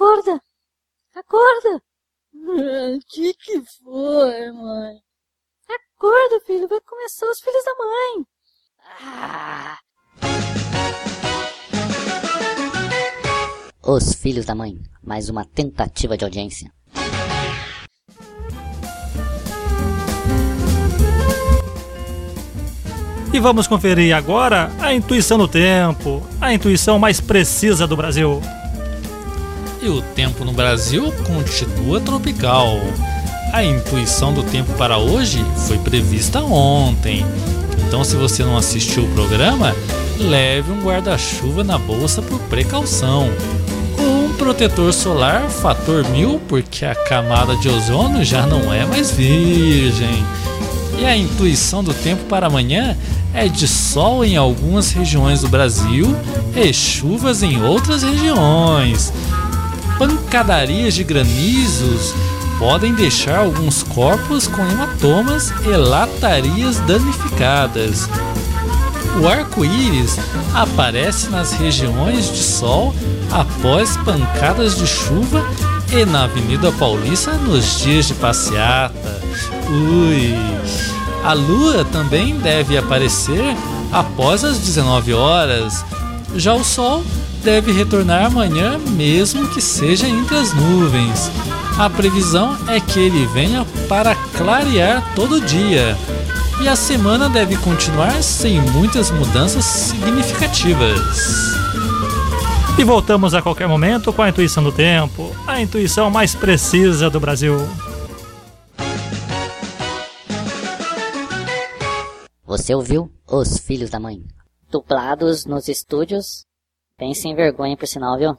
Acorda! Acorda! O que que foi, mãe? Acorda, filho, vai começar os filhos da mãe. Ah, Os Filhos da Mãe, mais uma tentativa de audiência. E vamos conferir agora a intuição do tempo, a intuição mais precisa do Brasil. E o tempo no Brasil continua tropical. A intuição do tempo para hoje foi prevista ontem. Então, se você não assistiu o programa, leve um guarda-chuva na bolsa por precaução. Um protetor solar fator mil, porque a camada de ozônio já não é mais virgem. E a intuição do tempo para amanhã é de sol em algumas regiões do Brasil e chuvas em outras regiões. Pancadarias de granizos podem deixar alguns corpos com hematomas e latarias danificadas. O arco-íris aparece nas regiões de sol após pancadas de chuva e na Avenida Paulista nos dias de passeata. Ui! A lua também deve aparecer após as 19 horas. Já o sol deve retornar amanhã, mesmo que seja entre as nuvens. A previsão é que ele venha para clarear todo dia. E a semana deve continuar sem muitas mudanças significativas. E voltamos a qualquer momento com a intuição do tempo, a intuição mais precisa do Brasil. Você ouviu Os Filhos da Mãe? Dublados nos estúdios. Bem sem vergonha, por sinal, viu?